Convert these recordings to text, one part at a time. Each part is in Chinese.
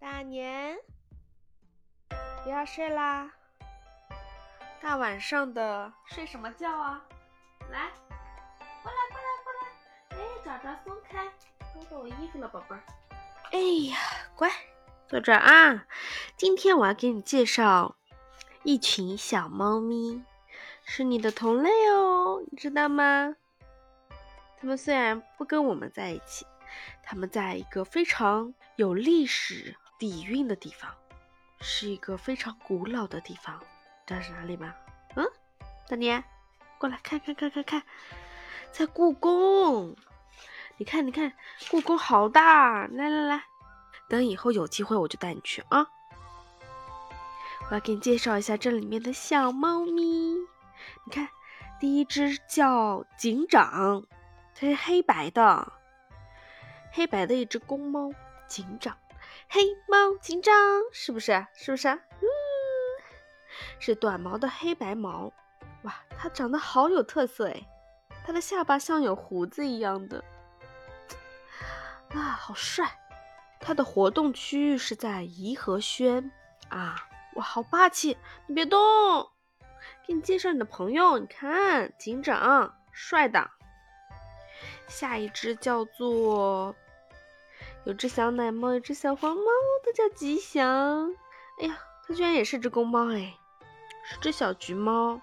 大年，不要睡啦！大晚上的睡什么觉啊？来，过来过来过来！哎，爪爪松开，勾到我衣服了，宝贝儿。哎呀，乖，坐这儿啊！今天我要给你介绍一群小猫咪，是你的同类哦，你知道吗？它们虽然不跟我们在一起，它们在一个非常有历史底蕴的地方，是一个非常古老的地方。知道是哪里吗？嗯，大年，过来看看看看看，在故宫。你看你看，故宫好大！来来来，等以后有机会我就带你去啊。我要给你介绍一下这里面的小猫咪。你看，第一只叫警长。它是黑白的，黑白的一只公猫警长，黑猫警长是不是？是不是？嗯，是短毛的黑白毛，哇，它长得好有特色哎，它的下巴像有胡子一样的，啊，好帅！它的活动区域是在颐和轩啊，哇，好霸气！你别动，给你介绍你的朋友，你看，警长，帅的。下一只叫做，有只小奶猫，有只小黄猫，它叫吉祥。哎呀，它居然也是只公猫哎，是只小橘猫，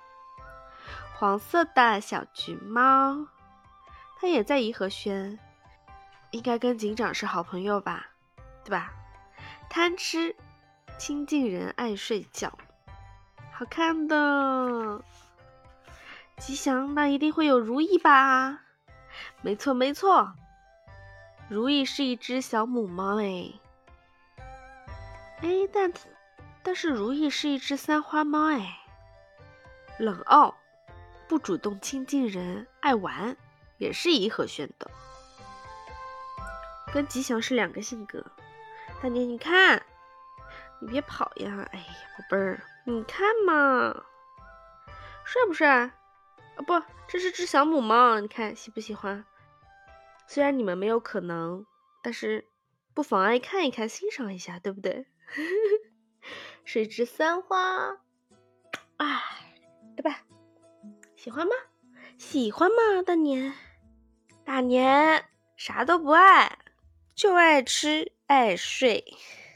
黄色的小橘猫，它也在颐和轩，应该跟警长是好朋友吧，对吧？贪吃，亲近人，爱睡觉，好看的吉祥，那一定会有如意吧？没错没错，如意是一只小母猫哎，哎，但但是如意是一只三花猫哎，冷傲，不主动亲近人，爱玩，也是颐和轩的，跟吉祥是两个性格。大年，你看，你别跑呀！哎呀，宝贝儿，你看嘛，帅不帅？啊不，这是只小母猫，你看喜不喜欢？虽然你们没有可能，但是不妨碍看一看、欣赏一下，对不对？是一只三花，哎，对吧？喜欢吗？喜欢吗？大年，大年啥都不爱，就爱吃爱睡，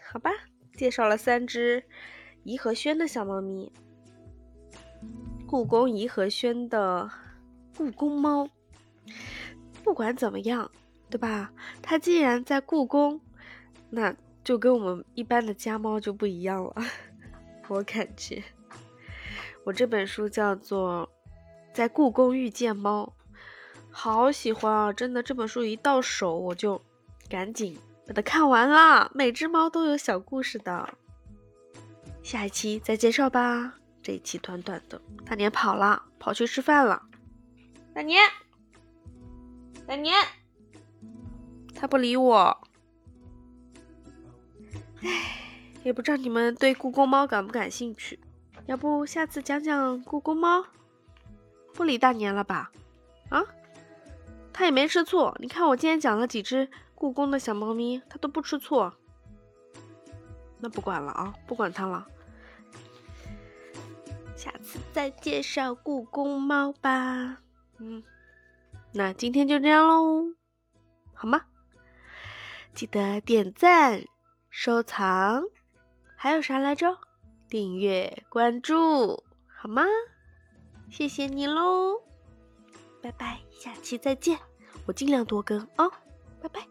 好吧？介绍了三只颐和轩的小猫咪。故宫颐和轩的故宫猫，管怎么样，对吧？它既然在故宫，那就跟我们一般的家猫就不一样了。我感觉，我这本书叫做《在故宫遇见猫》，好喜欢啊！真的，这本书一到手我就赶紧把它看完了。每只猫都有小故事的，下一期再介绍吧。这一期短短的，大年跑了，跑去吃饭了。大年，大年，他不理我。唉，也不知道你们对故宫猫感不感兴趣？要不下次讲讲故宫猫？不理大年了吧？啊？他也没吃醋。你看我今天讲了几只故宫的小猫咪，它都不吃醋。那不管了啊，不管它了。下次再介绍故宫猫吧。嗯，那今天就这样喽，好吗？记得点赞、收藏，还有啥来着？订阅、关注，好吗？谢谢你喽，拜拜，下期再见。我尽量多更哦，拜拜。